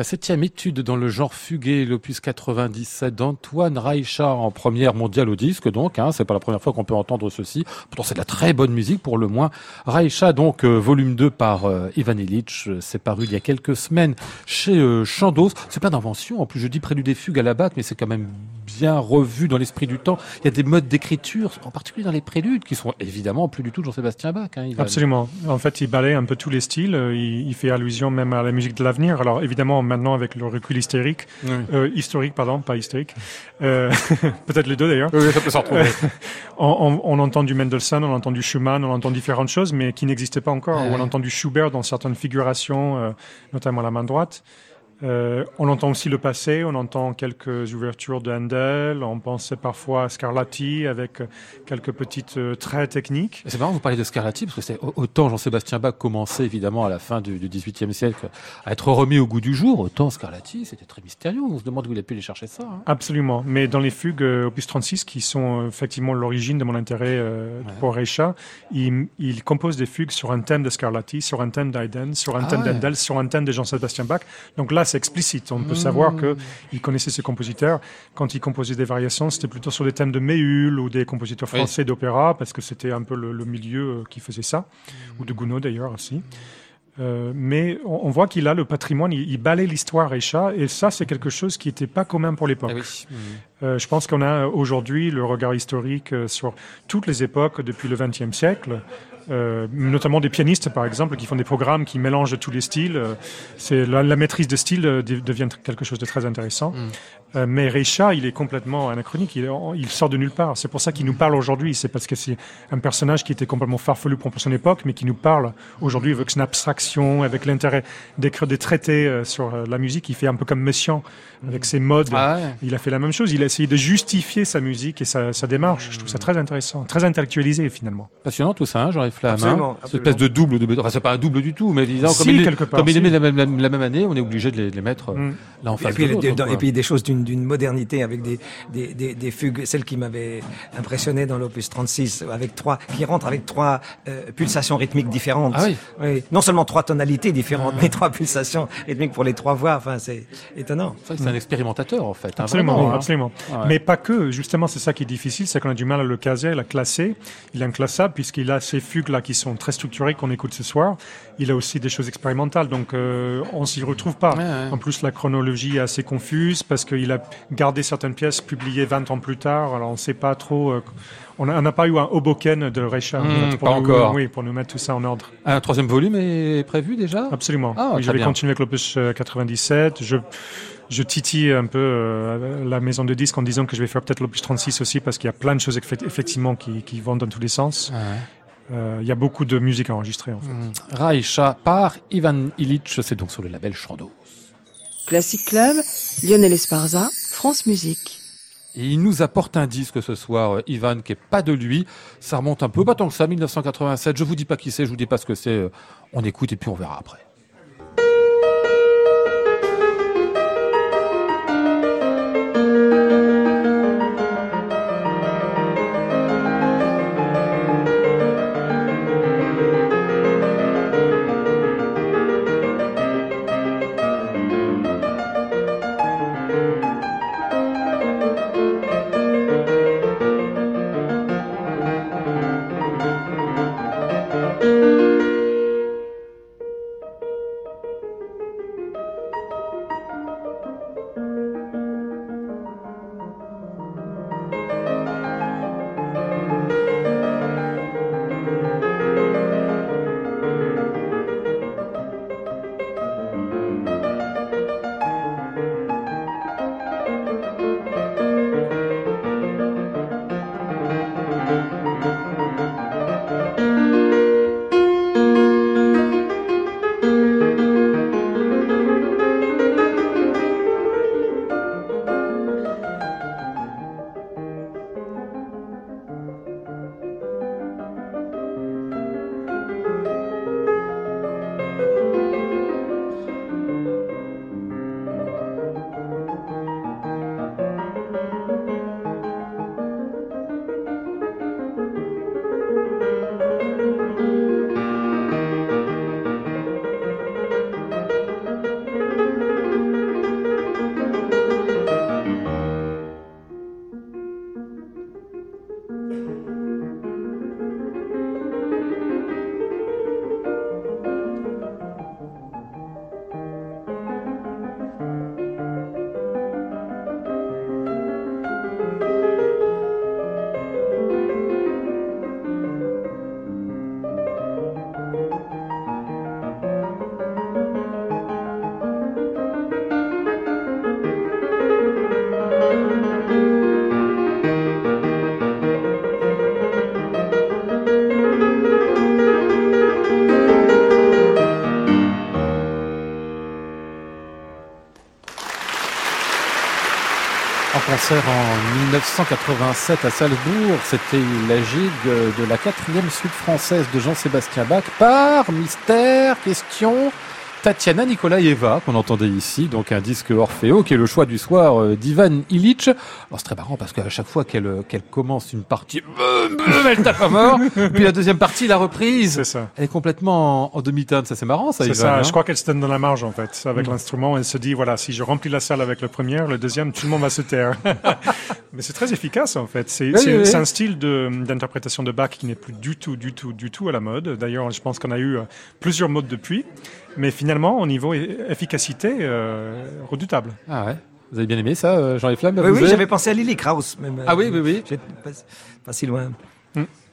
La septième étude dans le genre fugué, l'opus 97 d'Antoine Reicha en première mondiale au disque, donc, hein, c'est pas la première fois qu'on peut entendre ceci. Pourtant, c'est de la très bonne musique pour le moins. Reicha, donc, euh, volume 2 par euh, Ivan Illich, euh, c'est paru il y a quelques semaines chez Chandos. C'est pas d'invention, en plus je dis prélude des fugues à la batte, mais c'est quand même bien revu dans l'esprit du temps. Il y a des modes d'écriture, en particulier dans les préludes, qui sont évidemment plus du tout Jean-Sébastien Bach. Hein, Absolument. En fait, il balaye un peu tous les styles. Il, il, fait allusion même à la musique de l'avenir. Alors évidemment, maintenant avec le recul hystérique, oui. euh, historique, pardon, pas hystérique. Euh, Peut-être les deux d'ailleurs. Oui, ça peut s'en retrouver. on, on, on, entend du Mendelssohn, on entend du Schumann, on entend différentes choses, mais qui n'existaient pas encore. Ouais. On entend du Schubert dans certaines figurations, euh, notamment la main droite. Euh, on entend aussi le passé, on entend quelques ouvertures de Handel, on pensait parfois à Scarlatti avec quelques petites euh, traits techniques. C'est marrant, vous parlez de Scarlatti, parce que c'est autant Jean-Sébastien Bach commençait évidemment à la fin du, XVIIIe siècle à être remis au goût du jour, autant Scarlatti, c'était très mystérieux, on se demande où il a pu aller chercher ça. Hein. Absolument, mais dans les fugues euh, opus 36, qui sont effectivement l'origine de mon intérêt ouais. pour Reicha, il, il, compose des fugues sur un thème de Scarlatti, sur un thème d'Haydn, sur un thème ah ouais. d'Handel, sur un thème de Jean-Sébastien Bach. Donc là, c'est explicite. On peut mmh. savoir qu'il connaissait ses compositeurs. Quand il composait des variations, c'était plutôt sur des thèmes de Méhul ou des compositeurs français oui. d'opéra, parce que c'était un peu le, le, milieu qui faisait ça, mmh. ou de Gounod d'ailleurs aussi. Euh, mais on, on voit qu'il a le patrimoine, il, il balaye l'histoire Recha, et ça, c'est quelque chose qui n'était pas commun pour l'époque. Ah oui. mmh. euh, je pense qu'on a aujourd'hui le regard historique euh, sur toutes les époques depuis le XXe siècle. Euh, notamment des pianistes par exemple qui font des programmes qui mélangent tous les styles. Euh, c'est la, la, maîtrise de style euh, devient quelque chose de très intéressant. Mm. Euh, mais Reicha, il est complètement anachronique. Il, il sort de nulle part. C'est pour ça qu'il nous parle aujourd'hui. C'est parce que c'est un personnage qui était complètement farfelu pour son époque, mais qui nous parle aujourd'hui avec une abstraction, avec l'intérêt d'écrire des traités euh, sur la musique. Il fait un peu comme Messiaen avec ses modes. Ah ouais. Il a fait la même chose. Il a essayé de justifier sa musique et sa, sa démarche. Je trouve ça très intéressant, très intellectualisé finalement. Passionnant tout ça, hein, Jean-Yves Flamme. Absolument. Hein Cette espèce de double, de... enfin c'est pas un double du tout, mais disons si, comme, il, quelque part, comme il si. est né la même, la, la même, année, on est obligé de les, de les mettre mm. là en face et puis, de. Et puis des choses d'une modernité avec des, des, des, des, fugues, celle qui m'avait impressionné dans l'opus 36, avec trois, qui rentre avec trois euh, pulsations rythmiques différentes. Ah oui. oui. Non seulement trois tonalités différentes, ah. mais trois pulsations rythmiques pour les trois voix. Enfin, c'est étonnant. C'est un expérimentateur en fait. Hein, absolument, vraiment, absolument. Ah ouais. Mais pas que. Justement, c'est ça qui est difficile, c'est qu'on a du mal à le caser, à le classer. Il est inclassable puisqu'il a ces fugues là qui sont très structurées qu'on écoute ce soir. Il a aussi des choses expérimentales, donc euh, on s'y retrouve pas. Ouais, ouais. En plus, la chronologie est assez confuse parce qu'il a gardé certaines pièces publiées 20 ans plus tard. Alors on ne sait pas trop. Euh, on n'a pas eu un Hoboken de Reicha mmh, pour pas nous, encore. Oui, pour nous mettre tout ça en ordre. Un troisième volume est prévu déjà? Absolument. Ah, oui, je vais continuer avec l'opus 97. Je je titille un peu euh, la maison de disques en disant que je vais faire peut-être l'opus 36 aussi parce qu'il y a plein de choses effectivement qui, qui vont dans tous les sens. Ah ouais. Euh, il y a beaucoup de musique à enregistrer en fait. Mmh. Raïcha par Ivan Illich, c'est donc sur le label Chandos. Classic Club, Lionel Esparza, France Musique. Et il nous apporte un disque ce soir, euh, Ivan, qui est pas de lui. Ça remonte un peu, pas tant que ça, 1987. Je vous dis pas qui c'est, je vous dis pas ce que c'est. Euh, on écoute et puis on verra après. En 1987 à Salzbourg. C'était la gigue de la quatrième suite française de Jean-Sébastien Bach par Mystère, Question, Tatiana Nikolaeva, qu'on entendait ici, donc un disque Orfeo, qui est le choix du soir euh, d'Ivan Illich. Alors c'est très marrant parce qu'à chaque fois qu'elle euh, commence une partie, elle tape à mort. Puis la deuxième partie, la reprise, C'est ça. elle est complètement en, demi-teinte. Ça c'est marrant, ça, C'est ça. hein Je crois qu'elle se donne dans la marge en fait avec Mm. l'instrument. Elle se dit voilà, si je remplis la salle avec le premier, le deuxième, tout le monde va se taire. Mais c'est très efficace en fait. C'est Oui, oui, un style d'interprétation de, Bach qui n'est plus du tout, du tout, du tout à la mode. D'ailleurs, je pense qu'on a eu euh, plusieurs modes depuis. Mais finalement, au niveau e- efficacité, euh, redoutable. Ah ouais. Vous avez bien aimé ça, euh, Jean-Yves Flamme Oui, oui, j'avais pensé à Lily Krauss. Même, Ah oui, oui, oui. Pas, pas si loin.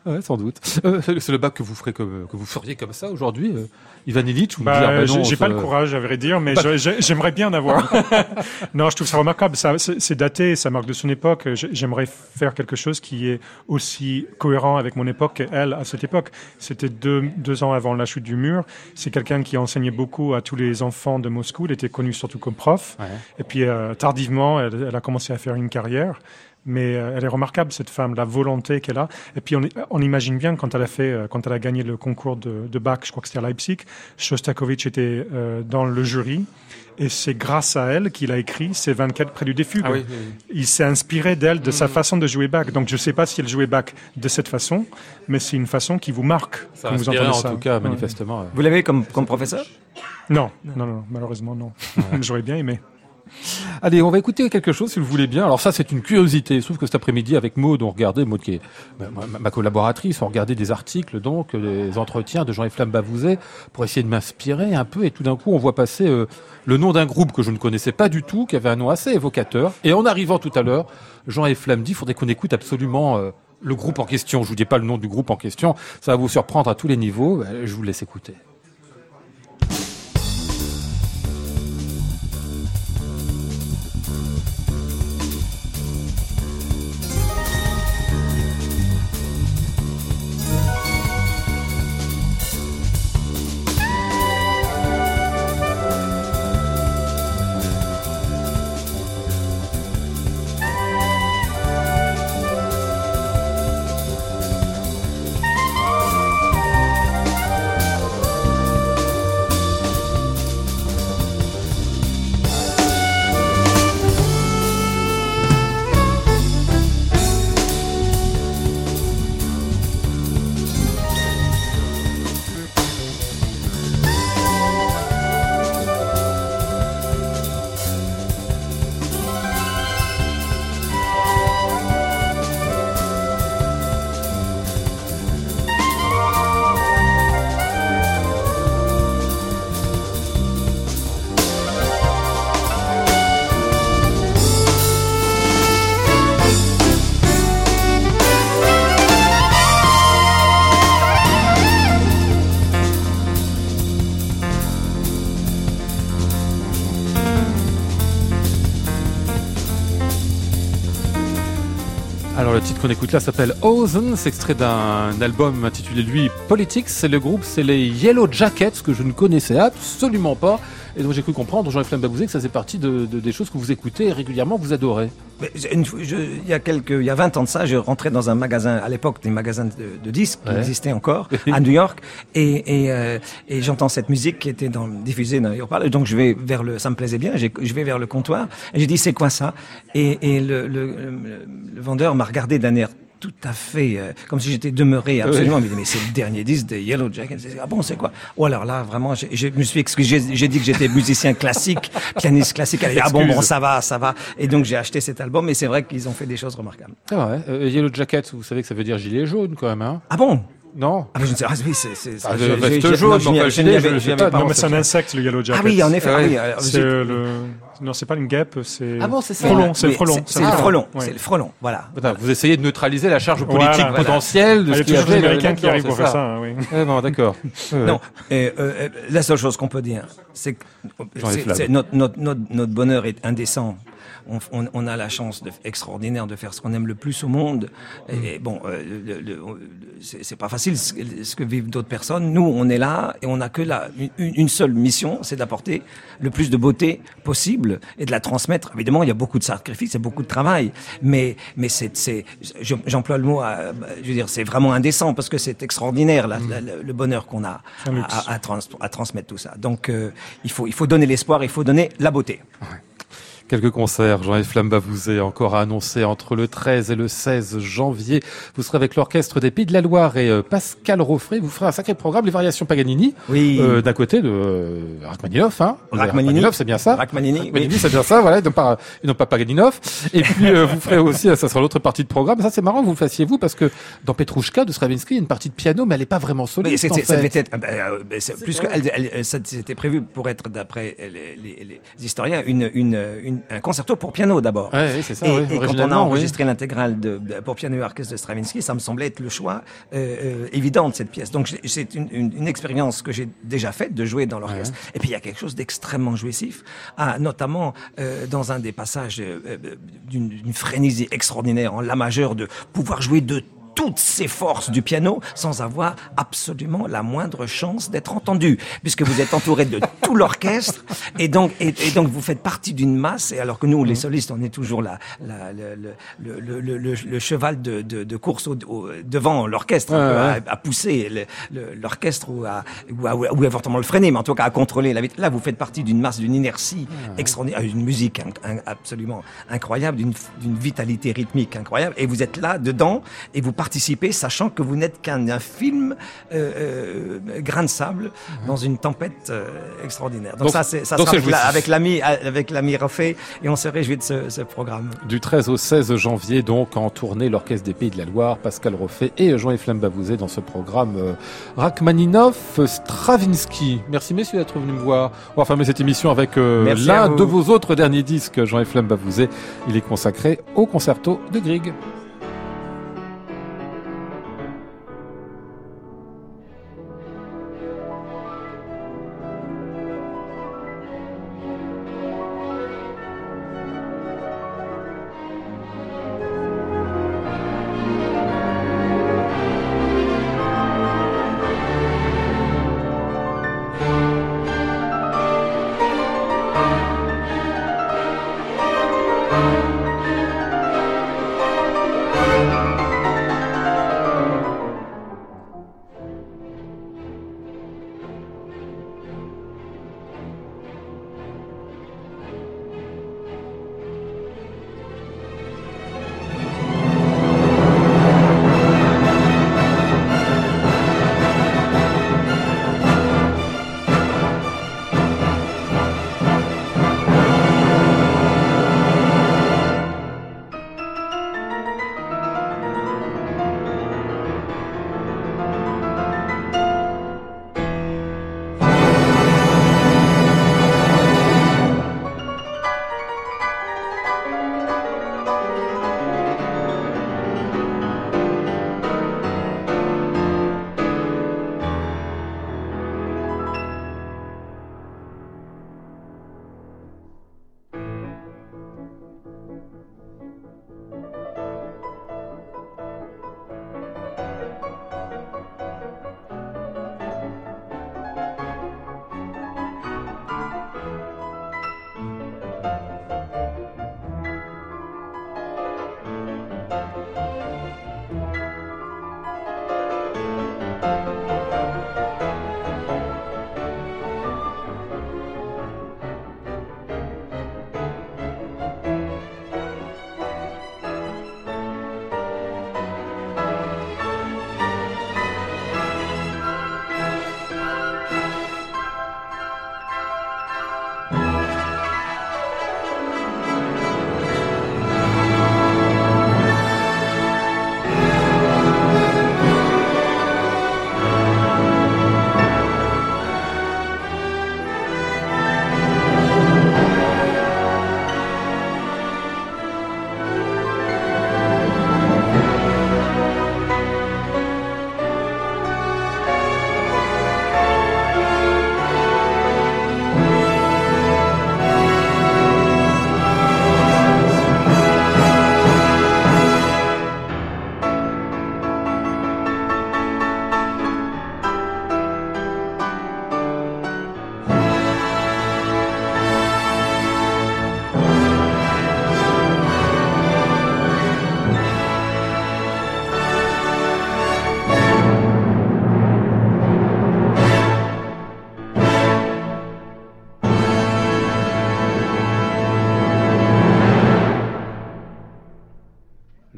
Ouais, sans doute. Euh, c'est le bac que vous ferez comme, que vous feriez comme ça aujourd'hui, euh, Ivan Illich, ou Bah, dire, bah j'ai non, j'ai ça- pas le courage, à vrai dire, mais j'aimerais bien en avoir. non, je trouve ça remarquable. Ça, c'est daté, ça marque de son époque. J'ai- J'aimerais faire quelque chose qui est aussi cohérent avec mon époque qu'elle à cette époque. C'était deux, deux ans avant la chute du mur. C'est quelqu'un qui enseignait beaucoup à tous les enfants de Moscou. Il était connu surtout comme prof. Ouais. Et puis euh, tardivement, elle, elle a commencé à faire une carrière. Mais euh, elle est remarquable cette femme, la volonté qu'elle a. Et puis on, on imagine bien quand elle a fait, euh, quand elle a gagné le concours de, de Bach, je crois que c'était à Leipzig, Shostakovich était euh, dans le jury. Et c'est grâce à elle qu'il a écrit ces 24 préludes des fugues. Ah oui, oui, oui. Il s'est inspiré d'elle, de Mm. sa façon de jouer Bach. Donc je ne sais pas si elle jouait Bach de cette façon, mais c'est une façon qui vous marque Ça a quand vous entendez en ça. tout cas, manifestement. ouais. Vous l'avez comme, comme professeur? Non, non, non, malheureusement non. J'aurais bien aimé. Allez, on va écouter quelque chose si vous le voulez bien. Alors ça, c'est une curiosité. Trouve que cet après-midi, avec Maud, on regardait, Maud qui est ma, collaboratrice, on regardait des articles, donc euh, des entretiens de Jean-Yves Bavouzet pour essayer de m'inspirer un peu. Et tout d'un coup, on voit passer euh, le nom d'un groupe que je ne connaissais pas du tout, qui avait un nom assez évocateur. Et en arrivant tout à l'heure, Jean-Yves dit, il faudrait qu'on écoute absolument euh, le groupe en question. Je vous dis pas le nom du groupe en question. Ça va vous surprendre à tous les niveaux. Euh, Je vous laisse écouter. Qu'on écoute là s'appelle Ozen, c'est extrait d'un album intitulé lui Politics, c'est le groupe, c'est les Yellow Jackets que je ne connaissais absolument pas et donc j'ai cru comprendre, Jean-Yves Babouzé, que ça faisait partie de, de- des choses que vous écoutez régulièrement, que vous adorez. Il y a quelques, il y a 20 ans de ça, je rentrais dans un magasin, à l'époque des magasins de, de disques qui existaient encore à New York, et, et, euh, et j'entends cette musique qui était dans, diffusée dans haut-parleurs. Donc je vais vers le, ça me plaisait bien, je vais vers le comptoir et j'ai dit c'est quoi ça? Et, et le, le, le- le vendeur m'a regardé d'un air tout à fait euh, comme si j'étais demeuré absolument. Mais c'est le dernier disque des Yellow dit, Ah bon c'est quoi? Ou alors là vraiment, j'ai- je me suis excusé. J'ai dit que j'étais musicien classique, pianiste classique. Elle a dit, ah bon bon ça va ça va. Et donc j'ai acheté cet album. Et c'est vrai qu'ils ont fait des choses remarquables. C'est vrai. Euh, Yellow Jackets, vous savez que ça veut dire gilet jaune quand même, hein? Ah bon? Non ah, mais je ne sais pas, ah, oui, c'est, c'est, c'est- Ah, de veste jaune, non, je n'y- avais- avais pas, mais c'est un insecte, le Yellow Jacket. Ah oui, en effet, ah Ouais. oui, C'est le... Non, c'est pas une guêpe, c'est... Ah bon, c'est ça. Frelon, c'est le frelon. C'est, le frelon, Ouais. c'est le frelon, voilà. Vous essayez de neutraliser la charge politique Voilà. potentielle de Ah, Il y ce a qu'il y avait Américains qui arrivent pour faire ça, oui. Ouais, bon, d'accord. Ouais, Non, et, euh, euh, la seule chose qu'on peut dire, c'est que notre bonheur est indécent on, on- on a la chance de, extraordinaire de faire ce qu'on aime le plus au monde. Et, bon, euh, c'est c'est pas facile ce, que- ce que vivent d'autres personnes. Nous, on est là et on a que la, une, une seule mission, c'est d'apporter le plus de beauté possible et de la transmettre. Évidemment, il y a beaucoup de sacrifices, et beaucoup de travail, mais mais c'est c'est je- j'emploie le mot, à- je veux dire, c'est vraiment indécent parce que c'est extraordinaire la- la- le bonheur qu'on a C'est un luxe. à, à trans- à transmettre tout ça. Donc euh, il faut il faut donner l'espoir, il faut donner la beauté. Quelques concerts, Jean-Yves Flamme-Bavouzet, encore à annoncer entre le 13 et le 16 janvier. Vous serez avec l'Orchestre des Pays de la Loire et euh, Pascal Roffray. Vous ferez un sacré programme, les variations Paganini. Oui. Euh, D'un côté de euh, Rachmaninoff, hein. Rachmaninoff. c'est bien ça. Rachmanini, Rachmanini, oui. c'est bien ça, voilà, non pas, non pas Paganinoff. Et puis, euh, vous ferez aussi, ça sera l'autre partie de programme. Ça, c'est marrant que vous le fassiez vous, parce que dans Petrouchka de Stravinsky, il y a une partie de piano, mais elle est pas vraiment solide. en c'est- ça fait. devait être, ah ben, euh, plus que, elle, elle- ça- c'était prévu pour être, d'après les, les- les historiens, une, une, une- un concerto pour piano d'abord. Ouais, c'est ça, et, quand on a oui. enregistré l'intégrale de, de- pour piano et orchestre de Stravinsky, ça me semblait être le choix euh, euh, évident de cette pièce. Donc c'est une, une, une expérience que j'ai déjà faite de jouer dans l'orchestre. Et puis il y a quelque chose d'extrêmement jouissif, ah, notamment euh, dans un des passages euh, d'une d'une frénésie extraordinaire en la majeur de pouvoir jouer de toutes ces forces du piano sans avoir absolument la moindre chance d'être entendu, puisque vous êtes entouré de tout l'orchestre et donc et, et donc vous faites partie d'une masse. Et alors que nous, les solistes, on est toujours la- le, le, le, le, cheval de, de, de course au, au- devant l'orchestre, Ouais, à, à pousser l'orchestre ou à ou, à, ou éventuellement le freiner, mais en tout cas à contrôler la vitesse. Là, vous faites partie d'une masse, d'une inertie extraordinaire, une musique absolument incroyable, d'une d'une vitalité rythmique incroyable, et vous êtes là dedans et vous participez, sachant que vous n'êtes qu'un un film euh, euh, grain de sable dans une tempête euh, extraordinaire. Donc, Donc- ça, c'est ça donc sera avec l'ami avec l'ami Roffet, et on se réjouit de ce, ce programme. Du 13 au 16 janvier, donc, en tournée, l'Orchestre des Pays de la Loire, Pascal Roffet et Jean-Yves Flamme-Bavouzet dans ce programme Rachmaninoff, Stravinsky. Merci messieurs d'être venus me voir. On va fermer cette émission avec l'un de vos autres derniers disques, Jean-Yves Flamme-Bavouzet. Il est consacré au concerto de Grieg.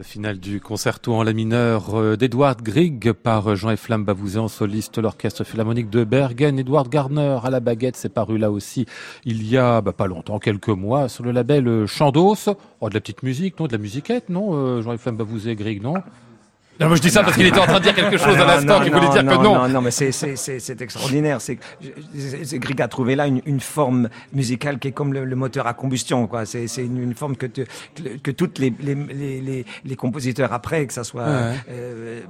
Finale du concerto en la mineur euh, d'Edward Grieg par Jean-F. Bavouzé en soliste, l'orchestre philharmonique de Bergen. Edward Garner à la baguette, c'est paru là aussi il y a bah, pas longtemps, quelques mois, sur le label Chandos. Oh, de la petite musique, non De la musiquette, non euh, Jean-F. Bavouzé, Grieg, non? Non, moi je dis ça parce qu'il était en train de dire quelque chose à l'instant qui voulait dire que non. Non, non, mais c'est extraordinaire. C'est Grieg a trouvé là une, une, forme musicale qui est comme le, le moteur à combustion. quoi. C'est une, une, forme que, te, que, toutes les, les, les, les, compositeurs après, que ça soit ouais. euh,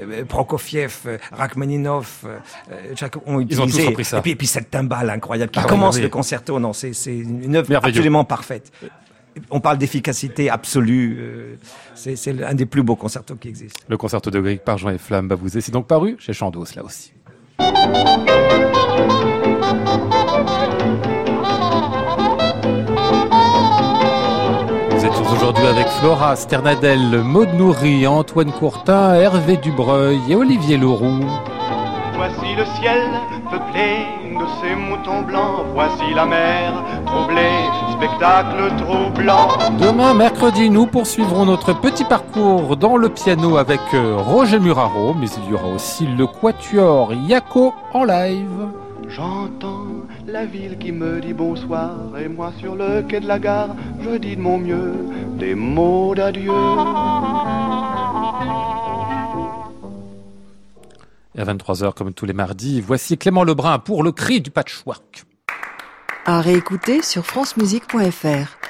euh, Prokofiev, Rachmaninov, euh, ont utilisé. Ils ont tous repris ça. Et puis, et puis cette timbale incroyable qui ah, commence oui. le concerto. Non, c'est une œuvre absolument parfaite on parle d'efficacité absolue. Euh, c'est un des plus beaux concertos qui existent. Le concerto de Grieg par Jean et Flamme Bavouzé, c'est donc paru chez Chandos là aussi. Vous êtes aujourd'hui avec Flora Sternadel, Maud Nourri, Antoine Courtin, Hervé Dubreuil et Olivier Leroux. Voici le ciel peuplé de ces moutons blancs, voici la mer troublée, spectacle troublant. Demain, mercredi, nous poursuivrons notre petit parcours dans le piano avec euh, Roger Muraro, mais il y aura aussi le quatuor Yako en live. J'entends la ville qui me dit bonsoir, et moi sur le quai de la gare, je dis de mon mieux des mots d'adieu. Et à 23h, comme tous les mardis, voici Clément Lebrun pour le cri du patchwork. À réécouter sur francemusique.fr.